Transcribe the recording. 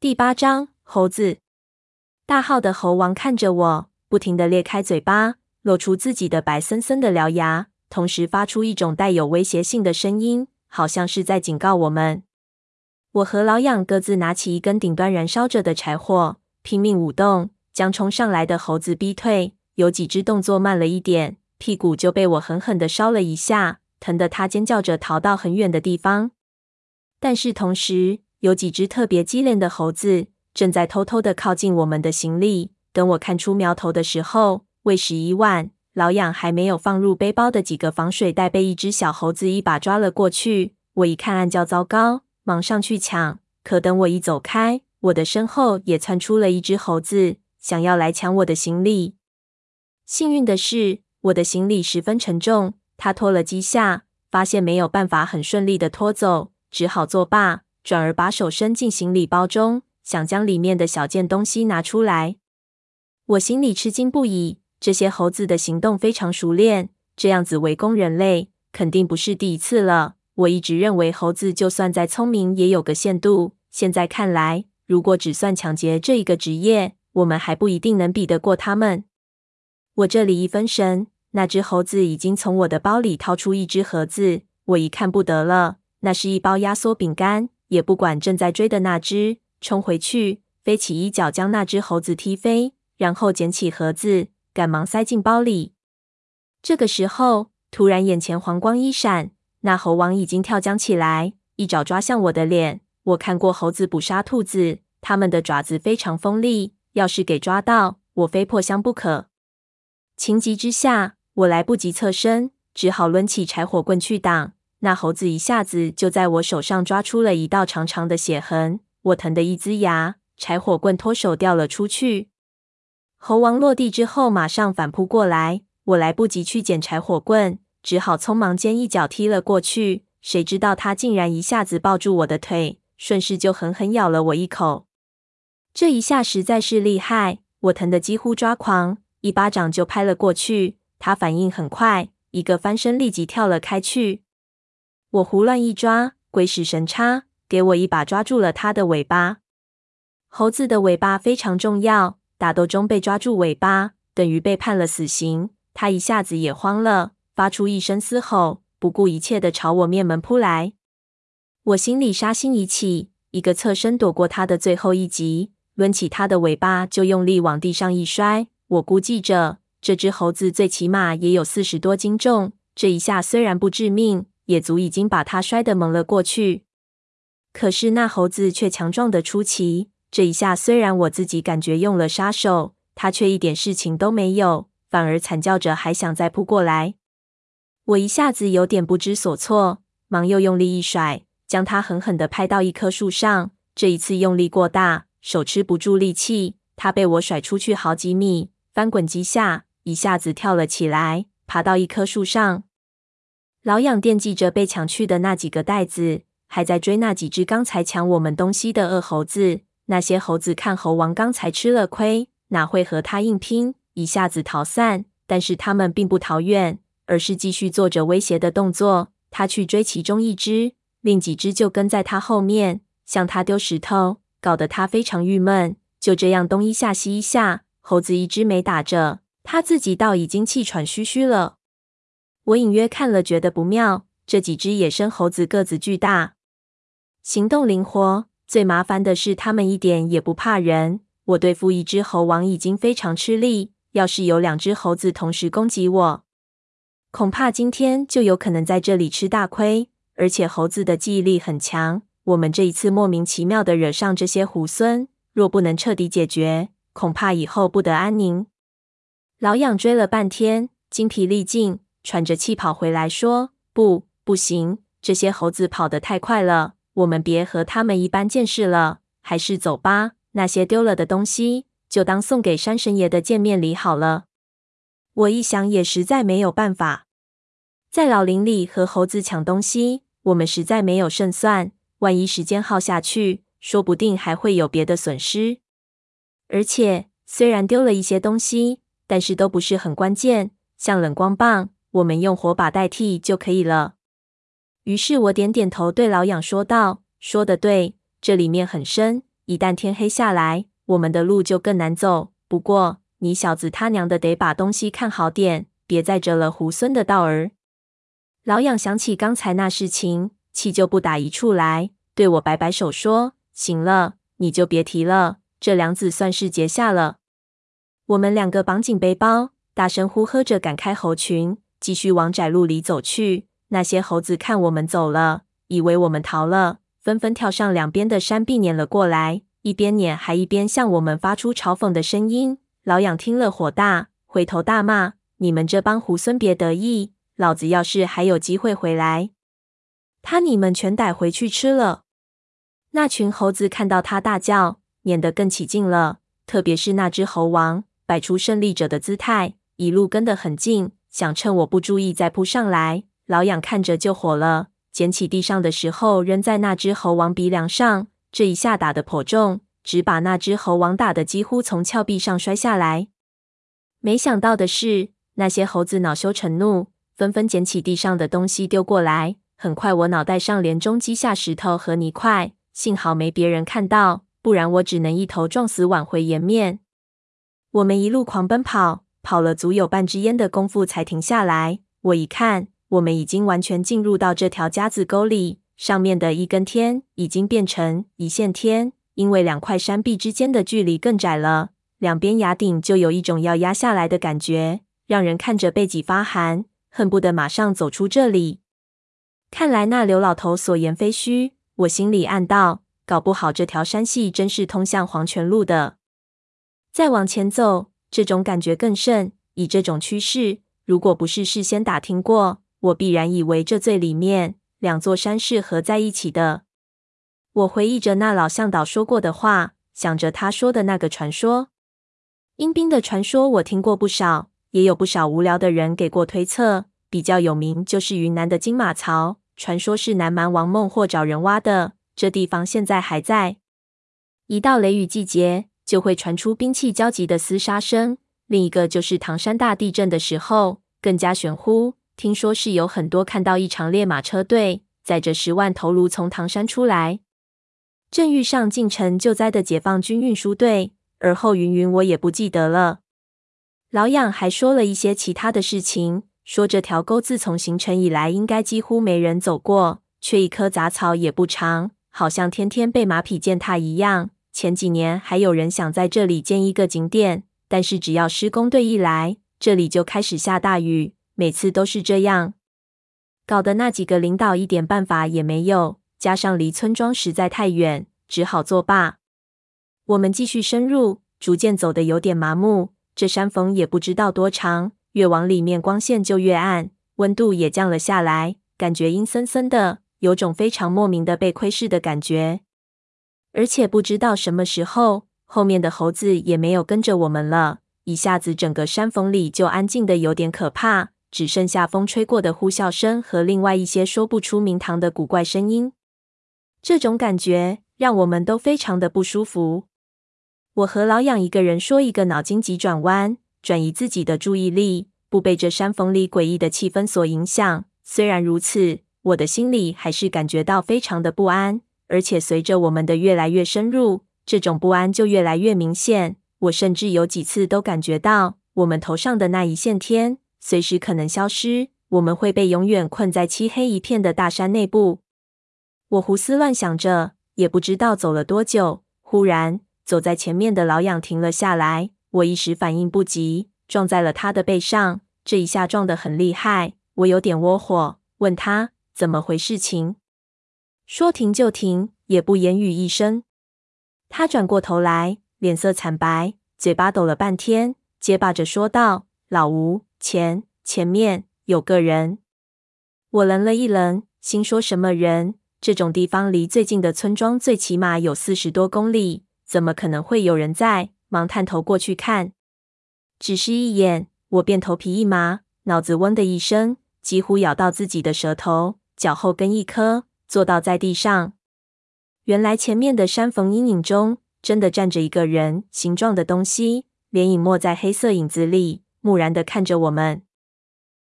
第八章，猴子。大号的猴王看着我，不停地裂开嘴巴，露出自己的白森森的獠牙，同时发出一种带有威胁性的声音，好像是在警告我们。我和老痒各自拿起一根顶端燃烧着的柴火，拼命舞动，将冲上来的猴子逼退。有几只动作慢了一点，屁股就被我狠狠地烧了一下，疼得它尖叫着逃到很远的地方。但是同时，有几只特别机灵的猴子正在偷偷地靠近我们的行李。等我看出苗头的时候，为时已晚。老痒还没有放入背包的几个防水袋被一只小猴子一把抓了过去。我一看，暗叫糟糕。忙上去抢，可等我一走开，我的身后也窜出了一只猴子，想要来抢我的行李。幸运的是，我的行李十分沉重，他拖了几下，发现没有办法很顺利的拖走，只好作罢，转而把手伸进行李包中，想将里面的小件东西拿出来。我心里吃惊不已，这些猴子的行动非常熟练，这样子围攻人类，肯定不是第一次了。我一直认为猴子就算再聪明也有个限度。现在看来，如果只算抢劫这一个职业，我们还不一定能比得过他们。我这里一分神，那只猴子已经从我的包里掏出一只盒子。我一看不得了，那是一包压缩饼干。也不管正在追的那只，冲回去，飞起一脚将那只猴子踢飞，然后捡起盒子，赶忙塞进包里。这个时候，突然眼前黄光一闪。那猴王已经跳江起来，一爪抓向我的脸。我看过猴子捕杀兔子，它们的爪子非常锋利，要是给抓到，我非破相不可。情急之下，我来不及侧身，只好抡起柴火棍去挡。那猴子一下子就在我手上抓出了一道长长的血痕，我疼得一呲牙，柴火棍脱手掉了出去。猴王落地之后，马上反扑过来，我来不及去捡柴火棍。只好匆忙间一脚踢了过去，谁知道他竟然一下子抱住我的腿，顺势就狠狠咬了我一口。这一下实在是厉害，我疼得几乎抓狂，一巴掌就拍了过去。他反应很快，一个翻身立即跳了开去。我胡乱一抓，鬼使神差，给我一把抓住了他的尾巴。猴子的尾巴非常重要，打斗中被抓住尾巴，等于被判了死刑。他一下子也慌了。发出一声嘶吼，不顾一切的朝我面门扑来。我心里杀心一起，一个侧身躲过他的最后一击，抡起他的尾巴就用力往地上一摔。我估计着，这只猴子最起码也有四十多斤重，这一下虽然不致命，也足已经把他摔得蒙了过去。可是那猴子却强壮得出奇，这一下虽然我自己感觉用了杀手，他却一点事情都没有，反而惨叫着还想再扑过来。我一下子有点不知所措，忙又用力一甩，将它狠狠地拍到一棵树上。这一次用力过大，手持不住力气，它被我甩出去好几米，翻滚几下，一下子跳了起来，爬到一棵树上。老痒惦记着被抢去的那几个袋子，还在追那几只刚才抢我们东西的恶猴子。那些猴子看猴王刚才吃了亏，哪会和他硬拼，一下子逃散。但是他们并不逃远。而是继续做着威胁的动作。他去追其中一只，另几只就跟在他后面，向他丢石头，搞得他非常郁闷。就这样东一下西一下，猴子一只没打着，他自己倒已经气喘吁吁了。我隐约看了，觉得不妙。这几只野生猴子个子巨大，行动灵活，最麻烦的是它们一点也不怕人。我对付一只猴王已经非常吃力，要是有两只猴子同时攻击我，恐怕今天就有可能在这里吃大亏，而且猴子的记忆力很强。我们这一次莫名其妙的惹上这些猢狲，若不能彻底解决，恐怕以后不得安宁。老痒追了半天，精疲力尽，喘着气跑回来，说：“不，不行，这些猴子跑得太快了，我们别和他们一般见识了，还是走吧。那些丢了的东西，就当送给山神爷的见面礼好了。”我一想，也实在没有办法，在老林里和猴子抢东西，我们实在没有胜算。万一时间耗下去，说不定还会有别的损失。而且，虽然丢了一些东西，但是都不是很关键，像冷光棒，我们用火把代替就可以了。于是我点点头，对老痒说道：“说的对，这里面很深，一旦天黑下来，我们的路就更难走。不过，你小子他娘的得把东西看好点，别再折了猢狲的道儿。老痒想起刚才那事情，气就不打一处来，对我摆摆手说：“行了，你就别提了，这梁子算是结下了。”我们两个绑紧背包，大声呼喝着赶开猴群，继续往窄路里走去。那些猴子看我们走了，以为我们逃了，纷纷跳上两边的山壁撵了过来，一边撵还一边向我们发出嘲讽的声音。老痒听了火大，回头大骂：“你们这帮猢狲别得意！老子要是还有机会回来，他你们全逮回去吃了。”那群猴子看到他大叫，撵得更起劲了，特别是那只猴王。摆出胜利者的姿态，一路跟得很近，想趁我不注意再扑上来。老痒看着就火了，捡起地上的石头扔在那只猴王鼻梁上。这一下打得颇重，只把那只猴王打得几乎从峭壁上摔下来。没想到的是，那些猴子恼羞成怒，纷纷捡起地上的东西丢过来。很快，我脑袋上连中击下石头和泥块，幸好没别人看到，不然我只能一头撞死，挽回颜面。我们一路狂奔跑，跑了足有半支烟的功夫才停下来。我一看，我们已经完全进入到这条夹子沟里，上面的一根天已经变成一线天，因为两块山壁之间的距离更窄了，两边崖顶就有一种要压下来的感觉，让人看着背脊发寒，恨不得马上走出这里。看来那刘老头所言非虚，我心里暗道，搞不好这条山系真是通向黄泉路的。再往前走，这种感觉更甚。以这种趋势，如果不是事先打听过，我必然以为这最里面两座山是合在一起的。我回忆着那老向导说过的话，想着他说的那个传说。阴兵的传说我听过不少，也有不少无聊的人给过推测。比较有名就是云南的金马槽，传说是南蛮王孟获找人挖的，这地方现在还在。一到雷雨季节，就会传出兵器交集的厮杀声。另一个就是唐山大地震的时候，更加玄乎。听说是有很多看到一场烈马车队载着十万头颅从唐山出来，正遇上进城救灾的解放军运输队。而后云云，我也不记得了。老痒还说了一些其他的事情，说这条沟自从形成以来，应该几乎没人走过，却一棵杂草也不长，好像天天被马匹践踏一样。前几年还有人想在这里建一个景点，但是只要施工队一来，这里就开始下大雨，每次都是这样，搞得那几个领导一点办法也没有。加上离村庄实在太远，只好作罢。我们继续深入，逐渐走得有点麻木。这山缝也不知道多长，越往里面光线就越暗，温度也降了下来，感觉阴森森的，有种非常莫名的被窥视的感觉。而且不知道什么时候，后面的猴子也没有跟着我们了。一下子，整个山缝里就安静的有点可怕，只剩下风吹过的呼啸声和另外一些说不出名堂的古怪声音。这种感觉让我们都非常的不舒服。我和老痒一个人说一个脑筋急转弯，转移自己的注意力，不被这山缝里诡异的气氛所影响。虽然如此，我的心里还是感觉到非常的不安。而且随着我们的越来越深入，这种不安就越来越明显。我甚至有几次都感觉到，我们头上的那一线天随时可能消失，我们会被永远困在漆黑一片的大山内部。我胡思乱想着，也不知道走了多久，忽然走在前面的老痒停了下来。我一时反应不及，撞在了他的背上。这一下撞得很厉害，我有点窝火，问他怎么回事情。说停就停，也不言语一声。他转过头来，脸色惨白，嘴巴抖了半天，结巴着说道：“老吴，前前面有个人。”我愣了一愣，心说什么人？这种地方离最近的村庄最起码有四十多公里，怎么可能会有人在？忙探头过去看，只是一眼，我便头皮一麻，脑子嗡的一声，几乎咬到自己的舌头，脚后跟一磕。坐倒在地上，原来前面的山缝阴影中真的站着一个人形状的东西，脸隐没在黑色影子里，木然的看着我们。